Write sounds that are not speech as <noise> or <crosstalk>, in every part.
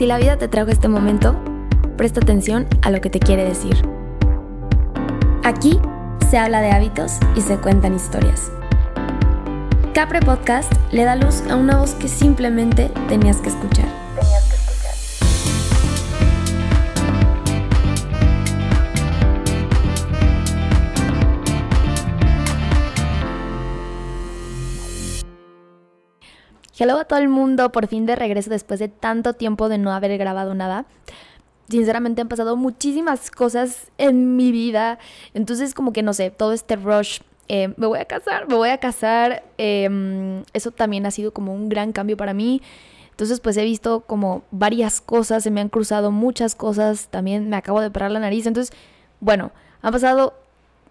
Si la vida te trajo este momento, presta atención a lo que te quiere decir. Aquí se habla de hábitos y se cuentan historias. Capre Podcast le da luz a una voz que simplemente tenías que escuchar. Hello a todo el mundo, por fin de regreso después de tanto tiempo de no haber grabado nada. Sinceramente han pasado muchísimas cosas en mi vida, entonces como que no sé, todo este rush, eh, me voy a casar, me voy a casar, em, eso también ha sido como un gran cambio para mí. Entonces pues he visto como varias cosas, se me han cruzado muchas cosas, también me acabo de parar la nariz, entonces bueno, han pasado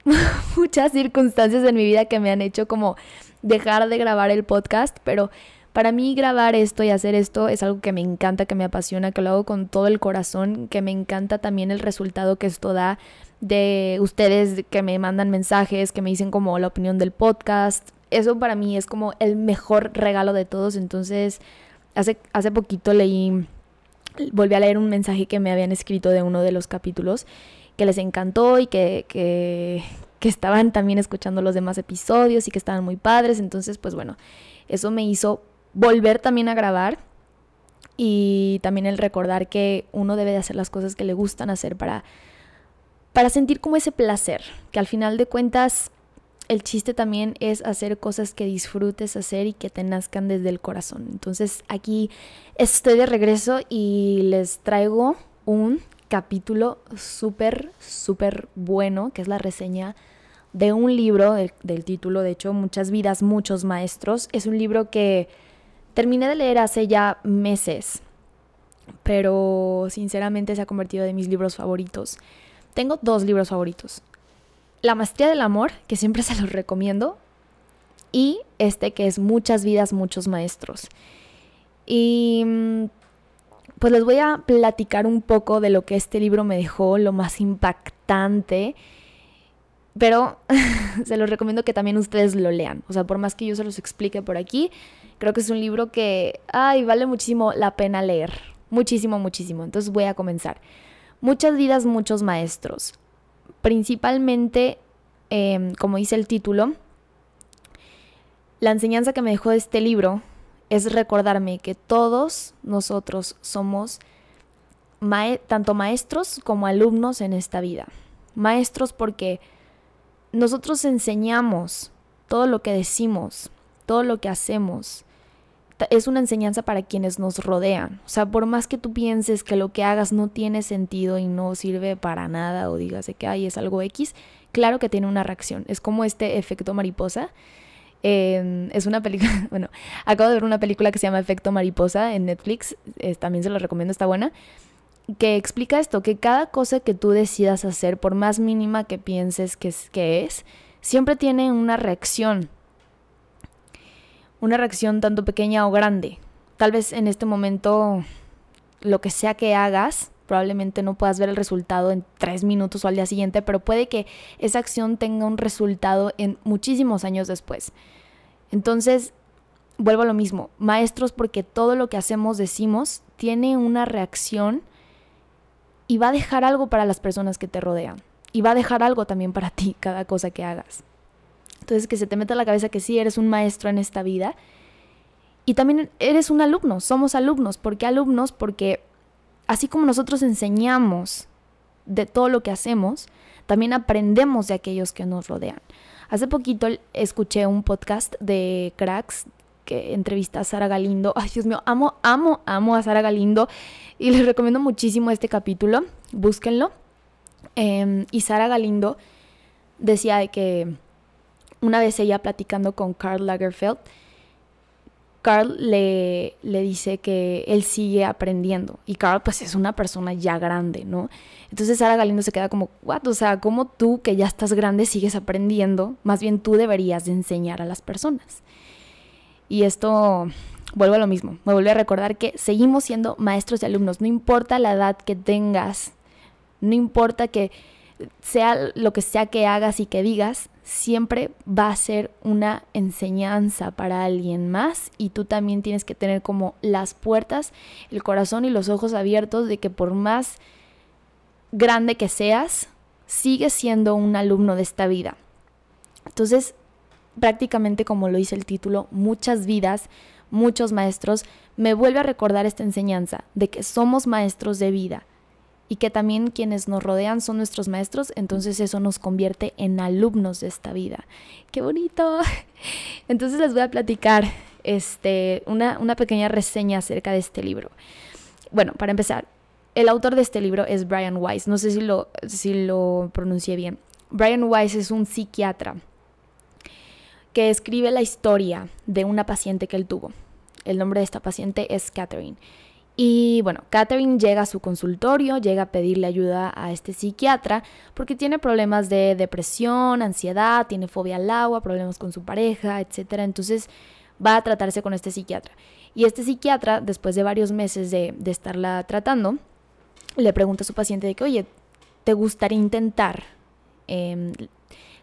<laughs> muchas circunstancias en mi vida que me han hecho como dejar de grabar el podcast, pero para mí grabar esto y hacer esto es algo que me encanta, que me apasiona, que lo hago con todo el corazón, que me encanta también el resultado que esto da de ustedes que me mandan mensajes, que me dicen como la opinión del podcast. Eso para mí es como el mejor regalo de todos. Entonces, hace, hace poquito leí, volví a leer un mensaje que me habían escrito de uno de los capítulos que les encantó y que, que, que estaban también escuchando los demás episodios y que estaban muy padres. Entonces, pues bueno, eso me hizo volver también a grabar y también el recordar que uno debe de hacer las cosas que le gustan hacer para, para sentir como ese placer, que al final de cuentas el chiste también es hacer cosas que disfrutes hacer y que te nazcan desde el corazón. Entonces aquí estoy de regreso y les traigo un capítulo súper, súper bueno, que es la reseña de un libro del, del título, de hecho, Muchas vidas, muchos maestros. Es un libro que Terminé de leer hace ya meses, pero sinceramente se ha convertido en mis libros favoritos. Tengo dos libros favoritos. La Maestría del Amor, que siempre <laughs> se los recomiendo, y este que es Muchas vidas, muchos maestros. Y mm, pues les voy a platicar un poco de lo que este libro me dejó, lo más impactante. Pero <laughs> se los recomiendo que también ustedes lo lean. O sea, por más que yo se los explique por aquí, Creo que es un libro que, ay, vale muchísimo la pena leer. Muchísimo, muchísimo. Entonces voy a comenzar. Muchas vidas, muchos maestros. Principalmente, em, como dice el título, la enseñanza que me dejó este libro es recordarme que todos nosotros somos tanto maestros como alumnos en esta vida. Maestros porque nosotros enseñamos todo lo que decimos, todo lo que hacemos, es una enseñanza para quienes nos rodean. O sea, por más que tú pienses que lo que hagas no tiene sentido y no sirve para nada o digas que ay, es algo X, claro que tiene una reacción. Es como este efecto mariposa. Em, es una película, <laughs> bueno, acabo de ver una película que se llama Efecto Mariposa en Netflix, también se lo recomiendo, está buena, que explica esto, que cada cosa que tú decidas hacer, por más mínima que pienses que es siempre tiene una reacción una reacción tanto pequeña o grande. Tal vez en este momento lo que sea que hagas, probablemente no puedas ver el resultado en tres minutos o al día siguiente, pero puede que esa acción tenga un resultado en muchísimos años después. Entonces, vuelvo a lo mismo, maestros porque todo lo que hacemos, decimos, tiene una reacción y va a dejar algo para las personas que te rodean. Y va a dejar algo también para ti cada cosa que hagas. Entonces, que se te meta a la cabeza que sí eres un maestro en esta vida. Y también eres un alumno, somos alumnos. ¿Por qué alumnos? Porque así como nosotros enseñamos de todo lo que hacemos, también aprendemos de aquellos que nos rodean. Hace poquito escuché un podcast de cracks que entrevista a Sara Galindo. Ay, Dios mío, amo, amo, amo a Sara Galindo y les recomiendo muchísimo este capítulo. Búsquenlo. Em, y Sara Galindo decía de que una vez ella platicando con Karl Lagerfeld, Carl le, le, dice que él sigue aprendiendo y Carl pues es una persona ya grande, ¿no? Entonces Sara Galindo se queda como, what? O sea, ¿cómo tú que ya estás grande sigues aprendiendo? Más bien tú deberías de enseñar a las personas. Y esto, vuelvo a lo mismo, me vuelve a recordar que seguimos siendo maestros y alumnos, no importa la edad que tengas, no importa que sea lo que sea que hagas y que digas, siempre va a ser una enseñanza para alguien más y tú también tienes que tener como las puertas, el corazón y los ojos abiertos de que por más grande que seas, sigues siendo un alumno de esta vida. Entonces, prácticamente como lo dice el título, muchas vidas, muchos maestros, me vuelve a recordar esta enseñanza de que somos maestros de vida y que también quienes nos rodean son nuestros maestros, entonces eso nos convierte en alumnos de esta vida. ¡Qué bonito! <laughs> Entonces les voy a platicar este, una, una pequeña reseña acerca de este libro. Bueno, para empezar, el autor de este libro es Brian Weiss, no sé si lo, si lo pronuncié bien. Brian Weiss es un psiquiatra que escribe la historia de una paciente que él tuvo. El nombre de esta paciente es Catherine. Y bueno, Catherine llega a su consultorio, llega a pedirle ayuda a este psiquiatra porque tiene problemas de depresión, ansiedad, tiene fobia al agua, problemas con su pareja, etc. Entonces va a tratarse con este psiquiatra. Y este psiquiatra, después de varios meses de, estarla tratando, le pregunta a su paciente de que, oye, ¿te gustaría intentar em,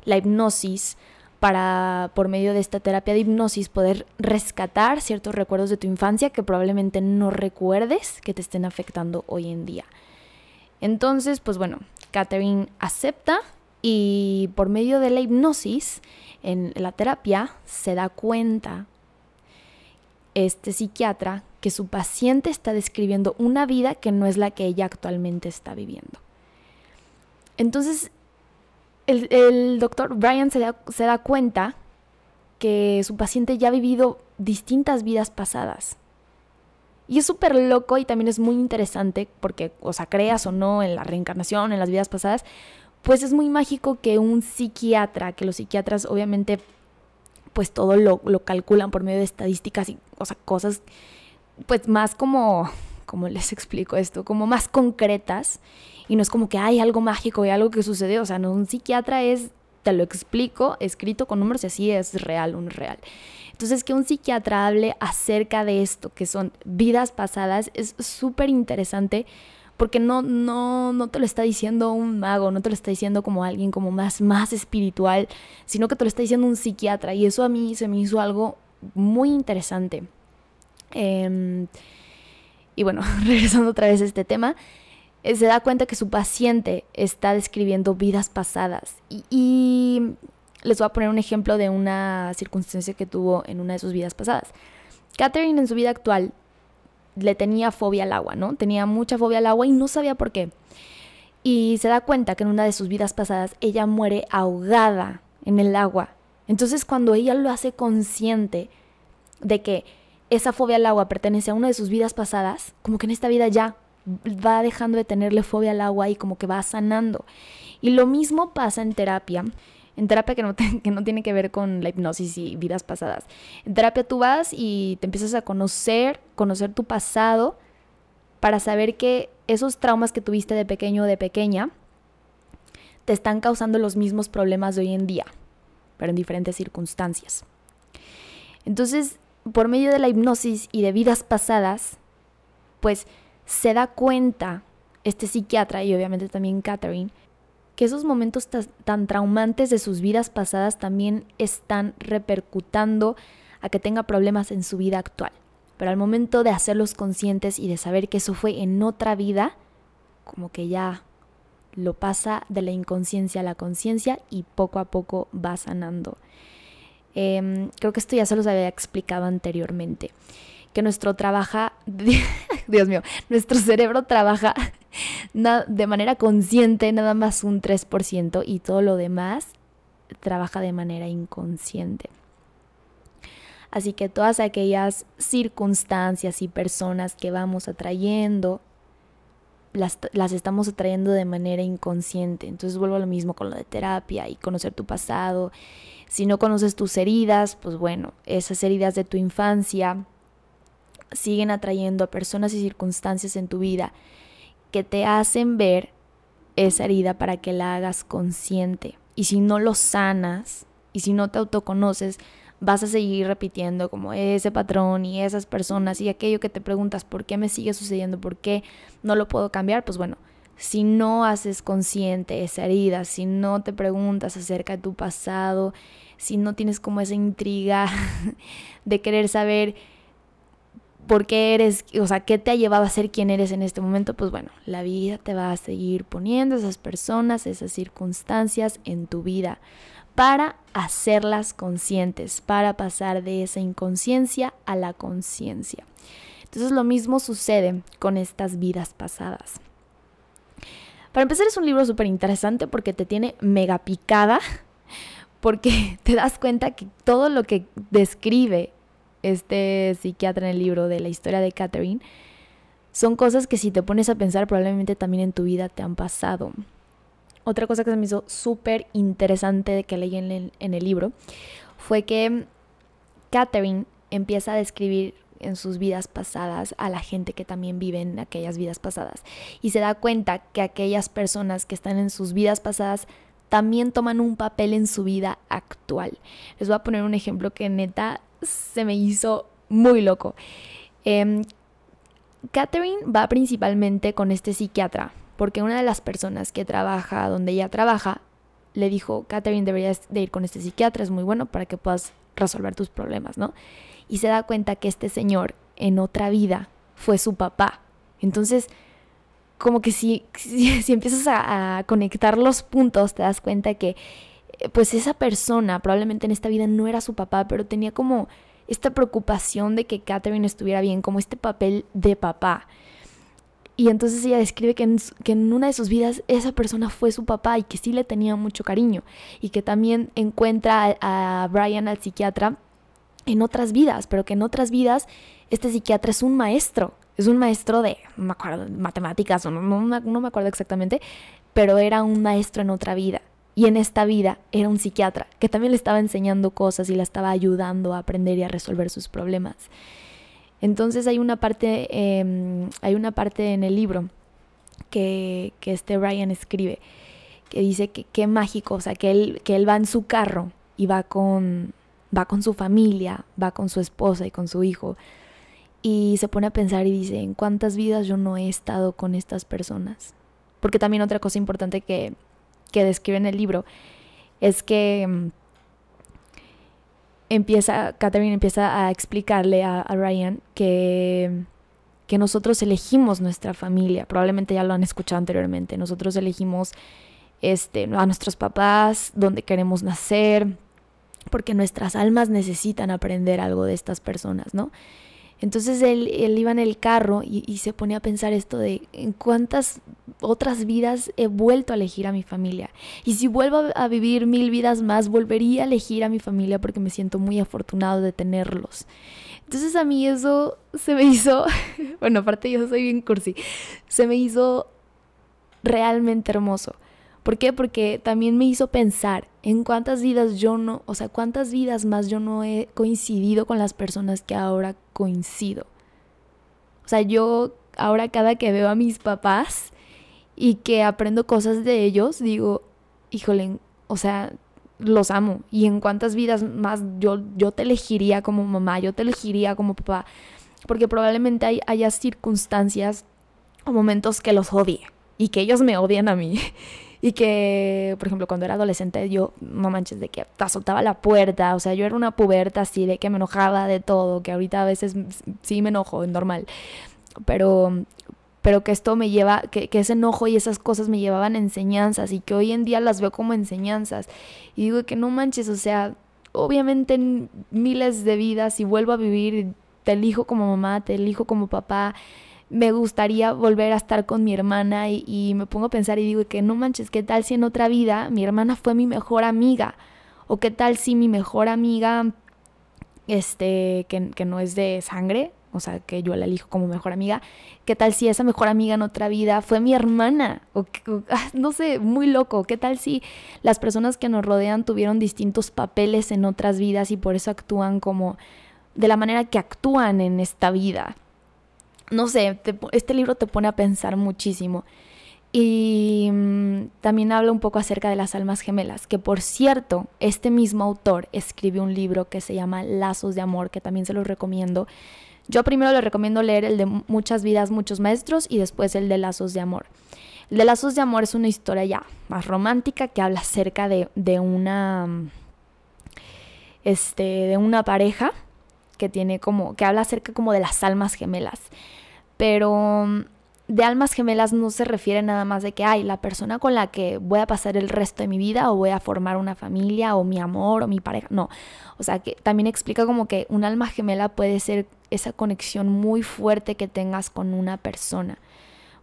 la hipnosis para, por medio de esta terapia de hipnosis, poder rescatar ciertos recuerdos de tu infancia que probablemente no recuerdes que te estén afectando hoy en día. Entonces, pues bueno, Catherine acepta y por medio de la hipnosis, en la terapia, se da cuenta este psiquiatra que su paciente está describiendo una vida que no es la que ella actualmente está viviendo. Entonces, el, doctor Brian se da, se da cuenta que su paciente ya ha vivido distintas vidas pasadas. Y es súper loco y también es muy interesante porque, o sea, creas o no en la reencarnación, en las vidas pasadas, pues es muy mágico que un psiquiatra, que los psiquiatras obviamente pues todo lo, lo calculan por medio de estadísticas y, o sea, cosas pues más como, como les <laughs> explico esto, como más concretas y no es como que hay algo mágico y algo que sucede, o sea, no, un psiquiatra es, te lo explico, escrito con números y así es real, un real. Entonces, que un psiquiatra hable acerca de esto, que son vidas pasadas, es súper interesante porque no, no, no te lo está diciendo un mago, no te lo está diciendo como alguien como más, más espiritual, sino que te lo está diciendo un psiquiatra y eso a mí se me hizo algo muy interesante. Em, y bueno, <laughs> regresando otra vez a este tema, eh, se da cuenta que su paciente está describiendo vidas pasadas. Y, les voy a poner un ejemplo de una circunstancia que tuvo en una de sus vidas pasadas. Catherine en su vida actual le tenía fobia al agua, ¿no? Tenía mucha fobia al agua y no sabía por qué. Y se da cuenta que en una de sus vidas pasadas ella muere ahogada en el agua. Entonces cuando ella lo hace consciente de que esa fobia al agua pertenece a una de sus vidas pasadas, como que en esta vida ya va dejando de tenerle fobia al agua y como que va sanando. Y lo mismo pasa en terapia. En terapia que no, que no tiene que ver con la hipnosis y vidas pasadas. En terapia tú vas y te empiezas a conocer, conocer tu pasado para saber que esos traumas que tuviste de pequeño o de pequeña te están causando los mismos problemas de hoy en día, pero en diferentes circunstancias. Entonces, por medio de la hipnosis y de vidas pasadas, pues se da cuenta este psiquiatra y obviamente también Catherine que esos momentos tan traumantes de sus vidas pasadas también están repercutando a que tenga problemas en su vida actual. Pero al momento de hacerlos conscientes y de saber que eso fue en otra vida, como que ya lo pasa de la inconsciencia a la conciencia y poco a poco va sanando. Em, creo que esto ya se los había explicado anteriormente que nuestro trabaja, <laughs> Dios mío, nuestro cerebro trabaja de manera consciente nada más un 3% y todo lo demás trabaja de manera inconsciente. Así que todas aquellas circunstancias y personas que vamos atrayendo, las, las, estamos atrayendo de manera inconsciente. Entonces vuelvo a lo mismo con lo de terapia y conocer tu pasado. Si no conoces tus heridas, pues bueno, esas heridas de tu infancia siguen atrayendo a personas y circunstancias en tu vida que te hacen ver esa herida para que la hagas consciente. Y si no lo sanas y si no te autoconoces, vas a seguir repitiendo como ese patrón y esas personas y aquello que te preguntas, ¿por qué me sigue sucediendo? ¿Por qué no lo puedo cambiar? Pues bueno, si no haces consciente esa herida, si no te preguntas acerca de tu pasado, si no tienes como esa intriga <laughs> de querer saber por qué eres, o sea, qué te ha llevado a ser quien eres en este momento, pues bueno, la vida te va a seguir poniendo esas personas, esas circunstancias en tu vida para hacerlas conscientes, para pasar de esa inconsciencia a la conciencia. Entonces lo mismo sucede con estas vidas pasadas. Para empezar es un libro súper interesante porque te tiene mega picada, <laughs> porque <laughs> te das cuenta que todo lo que describe este psiquiatra en el libro de la historia de Catherine son cosas que si te pones a pensar probablemente también en tu vida te han pasado. Otra cosa que se me hizo súper interesante de que leí en el, libro fue que Catherine empieza a describir en sus vidas pasadas a la gente que también vive en aquellas vidas pasadas. Y se da cuenta que aquellas personas que están en sus vidas pasadas también toman un papel en su vida actual. Les voy a poner un ejemplo que neta se me hizo muy loco. Eh, Catherine va principalmente con este psiquiatra, porque una de las personas que trabaja donde ella trabaja le dijo, Catherine deberías de ir con este psiquiatra, es muy bueno para que puedas resolver tus problemas, ¿no? y se da cuenta que este señor en otra vida fue su papá. Entonces, como que si, <laughs> si, empiezas a, conectar los puntos, te das cuenta que eh, pues esa persona probablemente en esta vida no era su papá, pero tenía como esta preocupación de que Catherine estuviera bien, como este papel de papá. Y entonces ella describe que en, una de sus vidas esa persona fue su papá y que sí le tenía mucho cariño. Y que también encuentra a, a Brian, al psiquiatra, en otras vidas, pero que en otras vidas este psiquiatra es un maestro, es un maestro de, no me acuerdo, matemáticas, o no, no, me acuerdo exactamente, pero era un maestro en otra vida. Y en esta vida era un psiquiatra que también le estaba enseñando cosas y la estaba ayudando a aprender y a resolver sus problemas. Entonces hay una parte, em, hay una parte en el libro que, que este Ryan escribe que dice que qué mágico, o sea, que él, que él va en su carro y va con, va con su familia, va con su esposa y con su hijo, y se pone a pensar y dice, ¿en cuántas vidas yo no he estado con estas personas? Porque también otra cosa importante que, que describe en el libro es que mm, empieza, Catherine empieza a explicarle a, Ryan que, que nosotros elegimos nuestra familia, probablemente ya lo han escuchado anteriormente, nosotros elegimos este, a nuestros papás, donde queremos nacer, porque nuestras almas necesitan aprender algo de estas personas, ¿no? Entonces él, él iba en el carro y, se ponía a pensar esto de en cuántas otras vidas he vuelto a elegir a mi familia. Y si vuelvo a vivir mil vidas más, volvería a elegir a mi familia porque me siento muy afortunado de tenerlos. Entonces a mí eso se me hizo, <laughs> bueno, aparte yo soy bien cursi, se me hizo realmente hermoso. ¿Por qué? Porque también me hizo pensar en cuántas vidas yo no, o sea, cuántas vidas más yo no he coincidido con las personas que ahora coincido. O sea, yo ahora cada que veo a mis papás y que aprendo cosas de ellos, digo, híjole, o sea, los amo. Y en cuántas vidas más yo, yo te elegiría como mamá, yo te elegiría como papá. Porque probablemente hay, haya circunstancias o momentos que los odie y que ellos me odian a mí. <laughs> Y que, por ejemplo, cuando era adolescente, yo, no manches, de que azotaba la puerta. O sea, yo era una puberta así, de que me enojaba de todo, que ahorita a veces sí me enojo, es normal. Pero, pero que esto me lleva, que, ese enojo y esas cosas me llevaban enseñanzas y que hoy en día las veo como enseñanzas. Y digo que no manches, o sea, obviamente en miles de vidas, si vuelvo a vivir, te elijo como mamá, te elijo como papá, me gustaría volver a estar con mi hermana y, me pongo a pensar y digo que no manches, ¿qué tal si en otra vida mi hermana fue mi mejor amiga? ¿O qué tal si mi mejor amiga, este, que, que no es de sangre, o sea, que yo la elijo como mejor amiga, ¿qué tal si esa mejor amiga en otra vida fue mi hermana? O, ah, no sé, muy loco, ¿qué tal si las personas que nos rodean tuvieron distintos papeles en otras vidas y por eso actúan como de la manera que actúan en esta vida? No sé, este libro te pone a pensar muchísimo. Y mm, también habla un poco acerca de las almas gemelas, que por cierto, este mismo autor escribió un libro que se llama Lazos de Amor, que también se los recomiendo. Yo primero le recomiendo leer el de Muchas vidas, muchos maestros y después el de Lazos de Amor. El de Lazos de Amor es una historia ya más romántica que habla acerca de, de una. Este, de una pareja que tiene como. que habla acerca como de las almas gemelas. Pero de almas gemelas no se refiere nada más de que, hay la persona con la que voy a pasar el resto de mi vida o voy a formar una familia o mi amor o mi pareja. No, o sea que también explica como que un alma gemela puede ser esa conexión muy fuerte que tengas con una persona.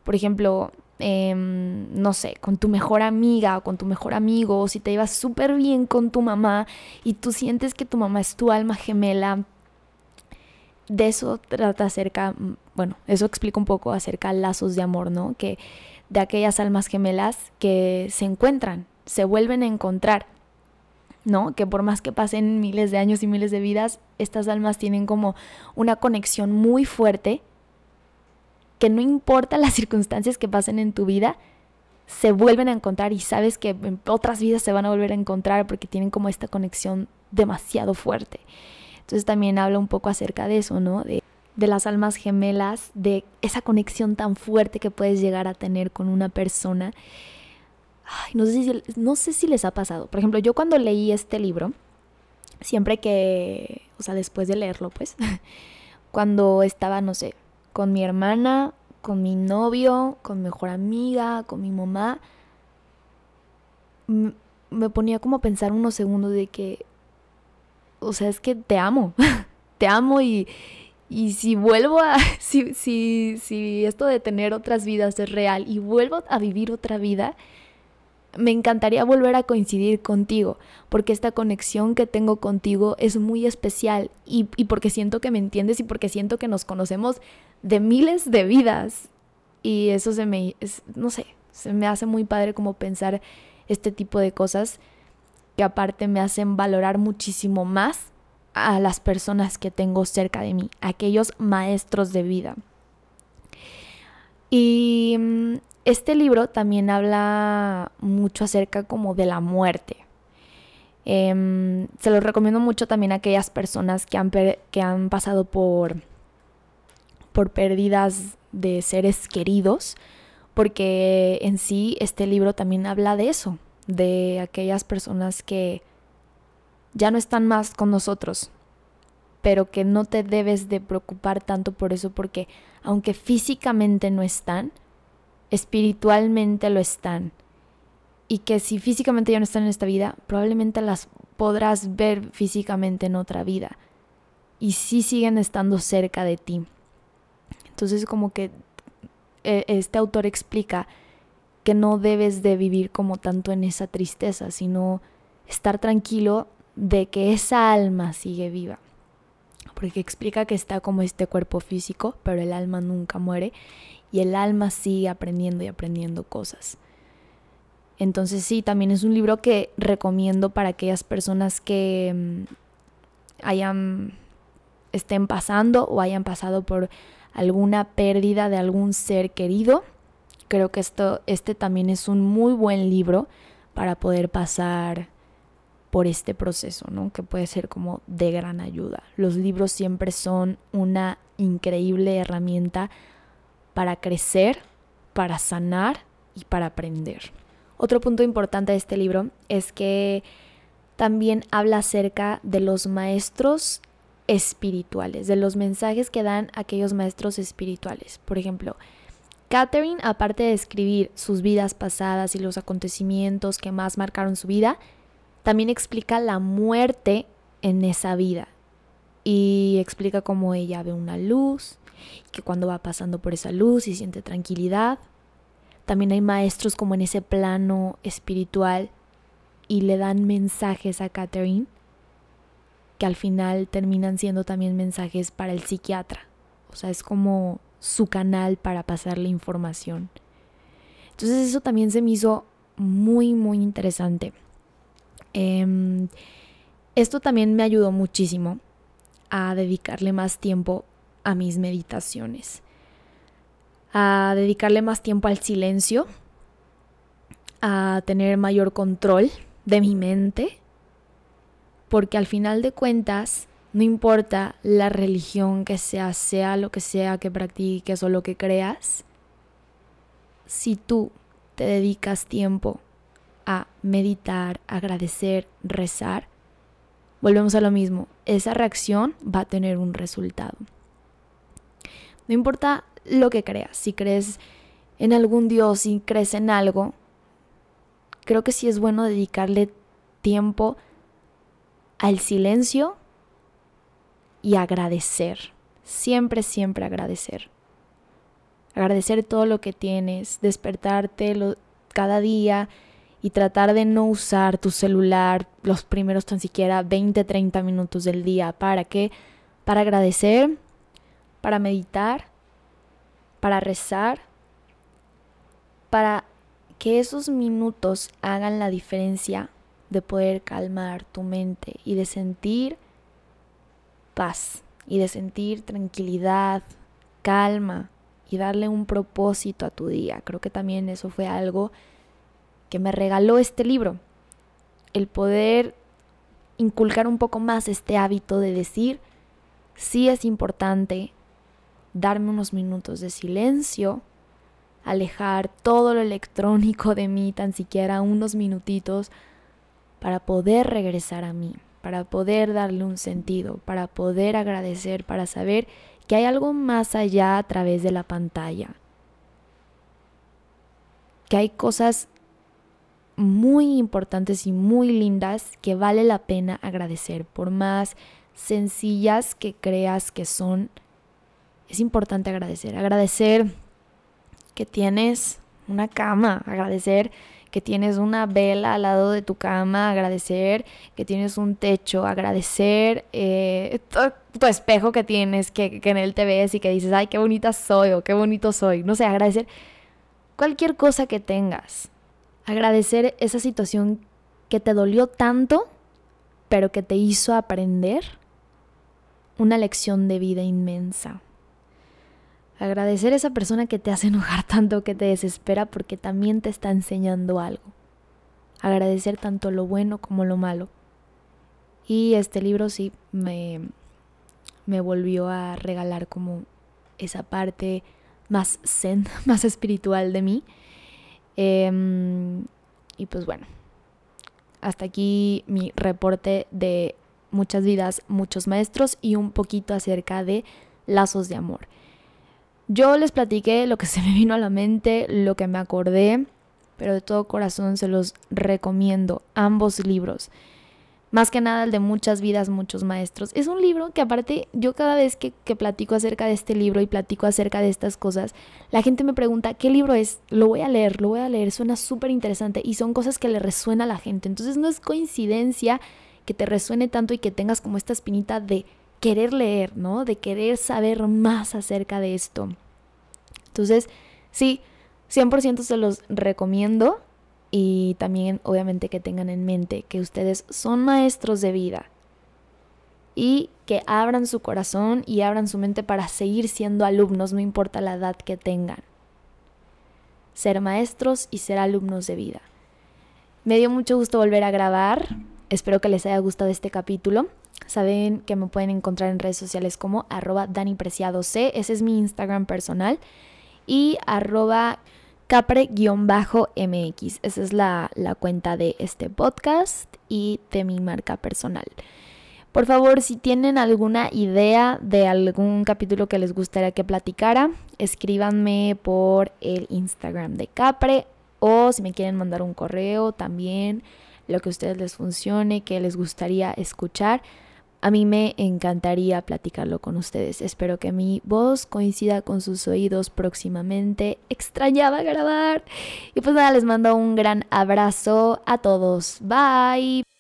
Por ejemplo, em, no sé, con tu mejor amiga o con tu mejor amigo, o si te llevas súper bien con tu mamá y tú sientes que tu mamá es tu alma gemela, de eso trata acerca, mm, bueno, eso explica un poco acerca de lazos de amor, ¿no? Que de aquellas almas gemelas que se encuentran, se vuelven a encontrar, ¿no? Que por más que pasen miles de años y miles de vidas, estas almas tienen como una conexión muy fuerte que no importa las circunstancias que pasen en tu vida, se vuelven a encontrar y sabes que en otras vidas se van a volver a encontrar porque tienen como esta conexión demasiado fuerte. Entonces también habla un poco acerca de eso, ¿no? De, las almas gemelas, de esa conexión tan fuerte que puedes llegar a tener con una persona. no, sé si, no sé si les ha pasado. Por ejemplo, yo cuando leí este libro, siempre que, o sea, después de leerlo, pues, <laughs> cuando estaba, no sé, con mi hermana, con mi novio, con mi mejor amiga, con mi mamá, me ponía como a pensar unos segundos de que, o sea, es que te amo, <laughs> te amo y, y si vuelvo a, <laughs> si, si, si esto de tener otras vidas es real y vuelvo a vivir otra vida, me encantaría volver a coincidir contigo, porque esta conexión que tengo contigo es muy especial y, y, porque siento que me entiendes y porque siento que nos conocemos de miles de vidas. Y eso se me, no sé, se me hace muy padre como pensar este tipo de cosas que aparte me hacen valorar muchísimo más a las personas que tengo cerca de mí, aquellos maestros de vida. Y mm, este libro también habla mucho acerca como de la muerte. Em, se lo recomiendo mucho también a aquellas personas que han, que han pasado por, por pérdidas de seres queridos, porque en sí este libro también habla de eso, de aquellas personas que ya no están más con nosotros, pero que no te debes de preocupar tanto por eso porque aunque físicamente no están, espiritualmente lo están. Y que si físicamente ya no están en esta vida, probablemente las podrás ver físicamente en otra vida. Y sí siguen estando cerca de ti. Entonces como que eh, este autor explica que no debes de vivir como tanto en esa tristeza, sino estar tranquilo de que esa alma sigue viva. Porque explica que está como este cuerpo físico, pero el alma nunca muere y el alma sigue aprendiendo y aprendiendo cosas. Entonces sí, también es un libro que recomiendo para aquellas personas que mm, hayan estén pasando o hayan pasado por alguna pérdida de algún ser querido creo que esto, este también es un muy buen libro para poder pasar por este proceso, ¿no? Que puede ser como de gran ayuda. Los libros siempre son una increíble herramienta para crecer, para sanar y para aprender. Otro punto importante de este libro es que también habla acerca de los maestros espirituales, de los mensajes que dan aquellos maestros espirituales. Por ejemplo, Catherine, aparte de escribir sus vidas pasadas y los acontecimientos que más marcaron su vida, también explica la muerte en esa vida. Y explica cómo ella ve una luz, que cuando va pasando por esa luz y siente tranquilidad. También hay maestros como en ese plano espiritual y le dan mensajes a Catherine que al final terminan siendo también mensajes para el psiquiatra. O sea, es como su canal para pasarle información. Entonces eso también se me hizo muy, muy interesante. Em, esto también me ayudó muchísimo a dedicarle más tiempo a mis meditaciones, a dedicarle más tiempo al silencio, a tener mayor control de mi mente, porque al final de cuentas no importa la religión que sea, sea lo que sea que practiques o lo que creas, si tú te dedicas tiempo a meditar, agradecer, rezar, volvemos a lo mismo, esa reacción va a tener un resultado. No importa lo que creas, si crees en algún Dios, si crees en algo, creo que sí es bueno dedicarle tiempo al silencio y agradecer. Siempre, siempre agradecer. Agradecer todo lo que tienes, despertarte cada día y tratar de no usar tu celular los primeros tan siquiera 20, 30 minutos del día. ¿Para qué? Para agradecer, para meditar, para rezar, para que esos minutos hagan la diferencia de poder calmar tu mente y de sentir paz y de sentir tranquilidad, calma y darle un propósito a tu día. Creo que también eso fue algo que me regaló este libro. El poder inculcar un poco más este hábito de decir, sí es importante darme unos minutos de silencio, alejar todo lo electrónico de mí, tan siquiera unos minutitos, para poder regresar a mí, para poder darle un sentido, para poder agradecer, para saber que hay algo más allá a través de la pantalla, que hay cosas muy importantes y muy lindas que vale la pena agradecer. Por más sencillas que creas que son, es importante agradecer. Agradecer que tienes una cama, agradecer que tienes una vela al lado de tu cama, agradecer que tienes un techo, agradecer eh, tu, espejo que tienes, que, que en él te ves y que dices, ay, qué bonita soy o qué bonito soy. No sé, agradecer cualquier cosa que tengas agradecer esa situación que te dolió tanto, pero que te hizo aprender una lección de vida inmensa. Agradecer a esa persona que te hace enojar <laughs> tanto, que te desespera, porque también te está enseñando algo. Agradecer tanto lo bueno como lo malo. Y este libro sí me, me volvió a regalar como esa parte más zen, <laughs> más espiritual de mí Em, y pues bueno, hasta aquí mi reporte de muchas vidas, muchos maestros y un poquito acerca de lazos de amor. Yo les platiqué lo que <laughs> se me vino a la mente, lo que me acordé, pero de todo corazón se los recomiendo, ambos libros más que nada el de muchas vidas, muchos maestros. Es un libro que aparte yo cada vez que, platico acerca de este libro y platico acerca de estas cosas, la gente me pregunta, ¿qué libro es? Lo voy a leer, lo voy a leer, suena súper interesante y son cosas que le resuena a la gente. Entonces no es coincidencia que te resuene tanto y que tengas como esta espinita de querer leer, ¿no? De querer saber más acerca de esto. Entonces, sí, 100% se los recomiendo y también obviamente que tengan en mente que ustedes son maestros de vida y que abran su corazón y abran su mente para seguir siendo alumnos, no importa la edad que tengan. Ser maestros y ser alumnos de vida. Me dio mucho gusto volver a grabar. Espero que les haya gustado este capítulo. Saben que me pueden encontrar en redes sociales como arroba Dani Preciado C. Ese es mi Instagram personal. Y arroba capre-mx. Esa es la, la cuenta de este podcast y de mi marca personal. Por favor, si tienen alguna idea de algún capítulo que les gustaría que platicara, escríbanme por el Instagram de Capre o si me quieren mandar un correo también, lo que a ustedes les funcione, que les gustaría escuchar. A mí me encantaría platicarlo con ustedes. Espero que mi voz coincida con sus oídos próximamente. Extrañaba grabar. Y pues nada, les mando un gran abrazo a todos. Bye.